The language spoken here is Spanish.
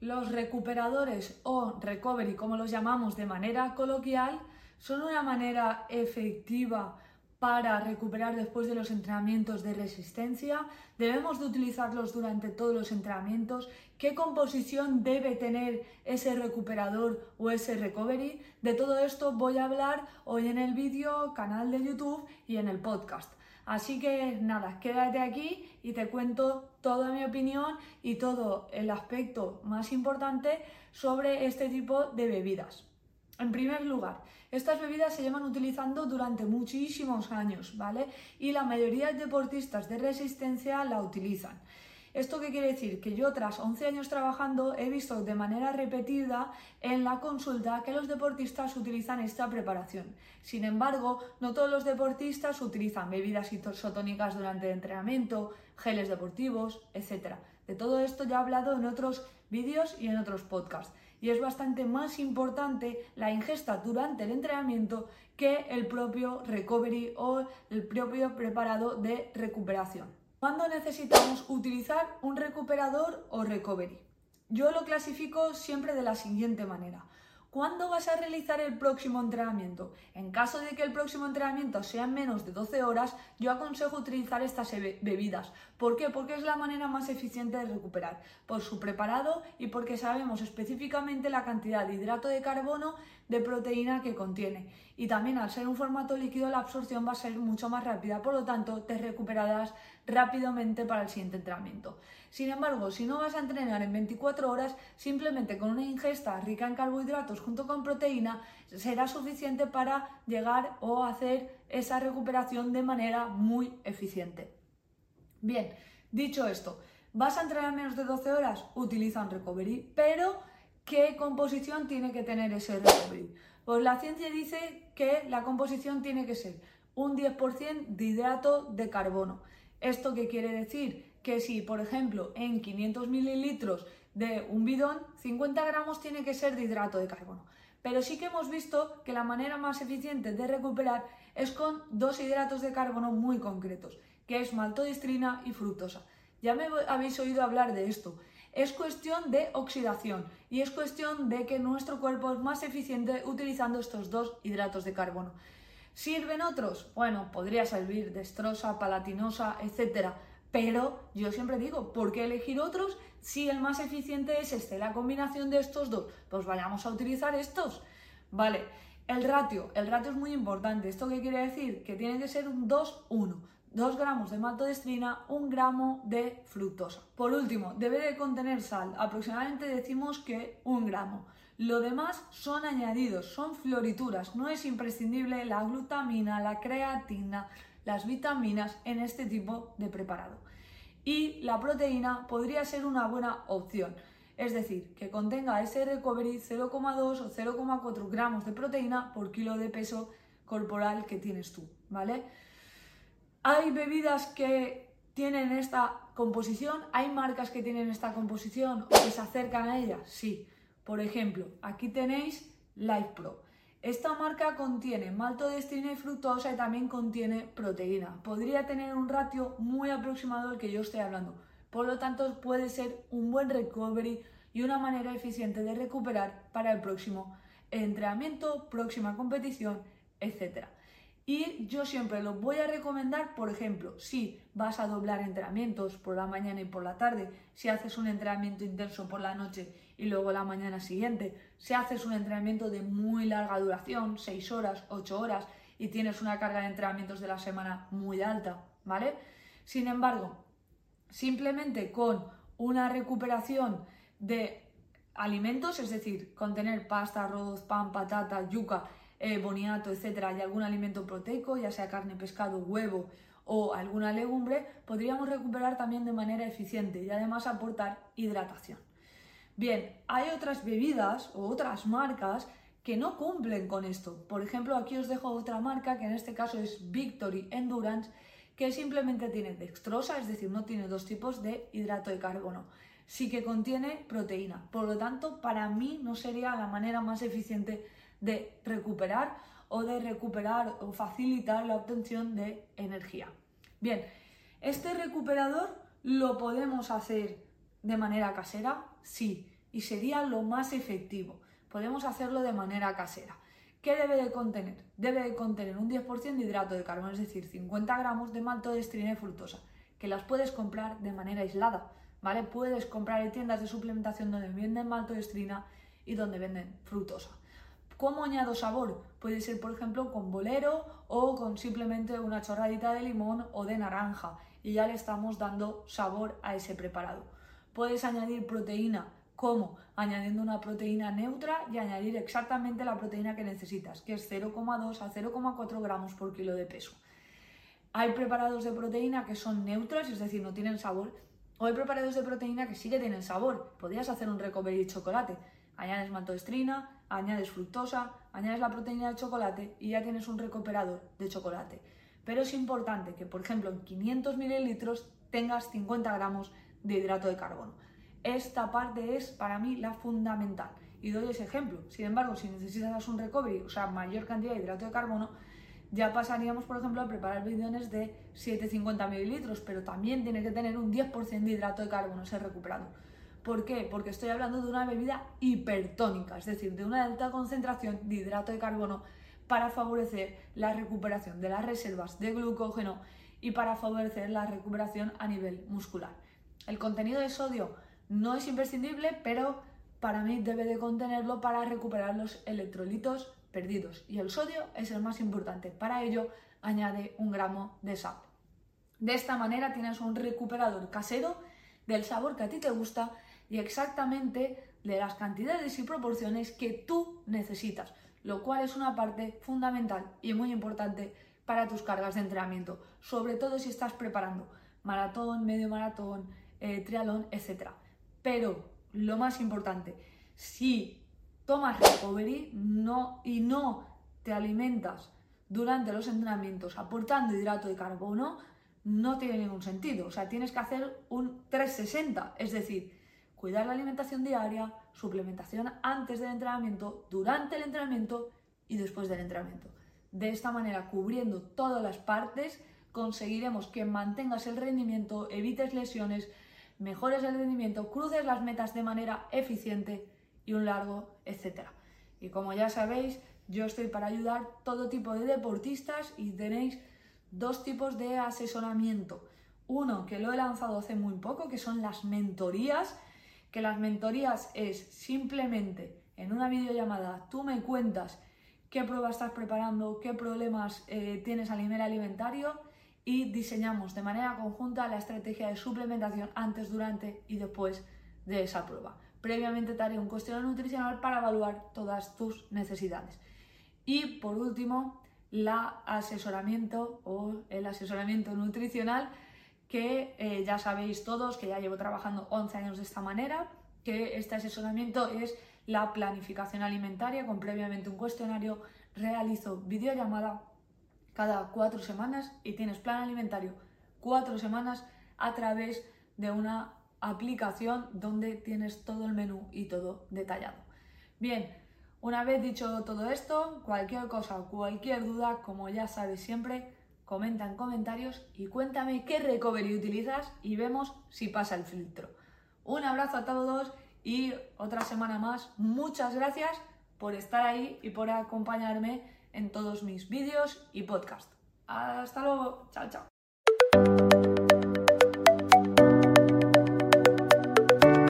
Los recuperadores o recovery, como los llamamos de manera coloquial, son una manera efectiva para recuperar después de los entrenamientos de resistencia. Debemos de utilizarlos durante todos los entrenamientos. ¿Qué composición debe tener ese recuperador o ese recovery? De todo esto voy a hablar hoy en el vídeo, canal de YouTube y en el podcast. Así que nada, quédate aquí y te cuento toda mi opinión y todo el aspecto más importante sobre este tipo de bebidas. En primer lugar, estas bebidas se llevan utilizando durante muchísimos años, ¿vale? Y la mayoría de deportistas de resistencia la utilizan. ¿Esto qué quiere decir? Que yo tras 11 años trabajando he visto de manera repetida en la consulta que los deportistas utilizan esta preparación. Sin embargo, no todos los deportistas utilizan bebidas isotónicas durante el entrenamiento, geles deportivos, etc. De todo esto ya he hablado en otros vídeos y en otros podcasts. Y es bastante más importante la ingesta durante el entrenamiento que el propio recovery o el propio preparado de recuperación. ¿Cuándo necesitamos utilizar un recuperador o recovery? Yo lo clasifico siempre de la siguiente manera. ¿Cuándo vas a realizar el próximo entrenamiento? En caso de que el próximo entrenamiento sea en menos de 12 horas, yo aconsejo utilizar estas bebidas. ¿Por qué? Porque es la manera más eficiente de recuperar, por su preparado y porque sabemos específicamente la cantidad de hidrato de carbono de proteína que contiene. Y también al ser un formato líquido la absorción va a ser mucho más rápida, por lo tanto te recuperarás rápidamente para el siguiente entrenamiento. Sin embargo, si no vas a entrenar en 24 horas, simplemente con una ingesta rica en carbohidratos junto con proteína será suficiente para llegar o hacer esa recuperación de manera muy eficiente. Bien, dicho esto, ¿vas a entrenar menos de 12 horas? Utiliza un recovery, pero ¿Qué composición tiene que tener ese recovery? Pues la ciencia dice que la composición tiene que ser un 10% de hidrato de carbono. ¿Esto qué quiere decir? Que si, por ejemplo, en 500 mililitros de un bidón, 50 gramos tiene que ser de hidrato de carbono. Pero sí que hemos visto que la manera más eficiente de recuperar es con dos hidratos de carbono muy concretos, que es maltodistrina y fructosa. Ya me habéis oído hablar de esto. Es cuestión de oxidación y es cuestión de que nuestro cuerpo es más eficiente utilizando estos dos hidratos de carbono. ¿Sirven otros? Bueno, podría servir destrosa, palatinosa, etcétera. Pero yo siempre digo, ¿por qué elegir otros si el más eficiente es este? La combinación de estos dos. Pues vayamos a utilizar estos. Vale, el ratio. El ratio es muy importante. ¿Esto qué quiere decir? Que tiene que ser un 2-1. 2 gramos de maltodextrina, 1 gramo de fructosa. Por último, debe de contener sal, aproximadamente decimos que 1 gramo. Lo demás son añadidos, son florituras, no es imprescindible la glutamina, la creatina, las vitaminas en este tipo de preparado. Y la proteína podría ser una buena opción, es decir, que contenga ese recovery 0,2 o 0,4 gramos de proteína por kilo de peso corporal que tienes tú, ¿vale? Hay bebidas que tienen esta composición, hay marcas que tienen esta composición o que se acercan a ella, sí. Por ejemplo, aquí tenéis Life Pro. Esta marca contiene maltodextrina y fructosa y también contiene proteína. Podría tener un ratio muy aproximado al que yo estoy hablando. Por lo tanto, puede ser un buen recovery y una manera eficiente de recuperar para el próximo entrenamiento, próxima competición, etc. Y yo siempre lo voy a recomendar, por ejemplo, si vas a doblar entrenamientos por la mañana y por la tarde, si haces un entrenamiento intenso por la noche y luego la mañana siguiente, si haces un entrenamiento de muy larga duración, 6 horas, 8 horas, y tienes una carga de entrenamientos de la semana muy alta, ¿vale? Sin embargo, simplemente con una recuperación de alimentos, es decir, contener pasta, arroz, pan, patata, yuca eh, boniato, etcétera, y algún alimento proteico, ya sea carne, pescado, huevo o alguna legumbre, podríamos recuperar también de manera eficiente y además aportar hidratación. Bien, hay otras bebidas o otras marcas que no cumplen con esto. Por ejemplo, aquí os dejo otra marca que en este caso es Victory Endurance, que simplemente tiene dextrosa, es decir, no tiene dos tipos de hidrato de carbono. Sí que contiene proteína. Por lo tanto, para mí no sería la manera más eficiente de recuperar o de recuperar o facilitar la obtención de energía. Bien, este recuperador lo podemos hacer de manera casera, sí. y sería lo más efectivo. Podemos hacerlo de manera casera. ¿Qué debe de contener? Debe de contener un 10% de hidrato de carbono, es decir, 50 gramos de maltodextrina y fructosa, que las puedes comprar de manera aislada, ¿vale? Puedes comprar en tiendas de suplementación donde venden maltodextrina y donde venden fructosa. ¿Cómo añado sabor? Puede ser, por ejemplo, con bolero o con simplemente una chorradita de limón o de naranja y ya le estamos dando sabor a ese preparado. Puedes añadir proteína ¿Cómo? Añadiendo una proteína neutra y añadir exactamente la proteína que necesitas, que es 0,2 a 0,4 gramos por kilo de peso. Hay preparados de proteína que son neutros, es decir, no tienen sabor, o hay preparados de proteína que sí que tienen sabor. Podrías hacer un recovery de chocolate. Añades maltodextrina, añades fructosa, añades la proteína de chocolate y ya tienes un recuperador de chocolate. Pero es importante que, por ejemplo, en 500 mililitros tengas 50 gramos de hidrato de carbono. Esta parte es para mí la fundamental. Y doy ese ejemplo. Sin embargo, si necesitas un recovery, o sea, mayor cantidad de hidrato de carbono, ya pasaríamos, por ejemplo, a preparar bidones de 750 mililitros, pero también tiene que tener un 10% de hidrato de carbono ser recuperado. ¿Por qué? Porque estoy hablando de una bebida hipertónica, es decir, de una alta concentración de hidrato de carbono para favorecer la recuperación de las reservas de glucógeno y para favorecer la recuperación a nivel muscular. El contenido de sodio no es imprescindible, pero para mí debe de contenerlo para recuperar los electrolitos perdidos. Y el sodio es el más importante. Para ello, añade un gramo de sal. De esta manera tienes un recuperador casero del sabor que a ti te gusta y exactamente de las cantidades y proporciones que tú necesitas, lo cual es una parte fundamental y muy importante para tus cargas de entrenamiento, sobre todo si estás preparando maratón, medio maratón, eh, trialón, etc. Pero lo más importante, si tomas recovery no, y no te alimentas durante los entrenamientos aportando hidrato de carbono, no tiene ningún sentido. O sea, tienes que hacer un 360, es decir, cuidar la alimentación diaria, suplementación antes del entrenamiento, durante el entrenamiento y después del entrenamiento. De esta manera, cubriendo todas las partes, conseguiremos que mantengas el rendimiento, evites lesiones, mejores el rendimiento, cruces las metas de manera eficiente y un largo, etcétera. Y como ya sabéis, yo estoy para ayudar todo tipo de deportistas y tenéis dos tipos de asesoramiento. Uno que lo he lanzado hace muy poco, que son las mentorías, que las mentorías es simplemente en una videollamada tú me cuentas qué prueba estás preparando, qué problemas eh, tienes a nivel alimentario y diseñamos de manera conjunta la estrategia de suplementación antes, durante y después de esa prueba. Previamente te haré un cuestionario nutricional para evaluar todas tus necesidades. Y por último, la asesoramiento o el asesoramiento nutricional que eh, ya sabéis todos que ya llevo trabajando 11 años de esta manera, que este asesoramiento es la planificación alimentaria con previamente un cuestionario, realizo videollamada cada cuatro semanas y tienes plan alimentario cuatro semanas a través de una aplicación donde tienes todo el menú y todo detallado. Bien, una vez dicho todo esto, cualquier cosa, cualquier duda, como ya sabes siempre, comenta en comentarios y cuéntame qué recovery utilizas y vemos si pasa el filtro. Un abrazo a todos y otra semana más. Muchas gracias por estar ahí y por acompañarme en todos mis vídeos y podcast. Hasta luego, chao, chao.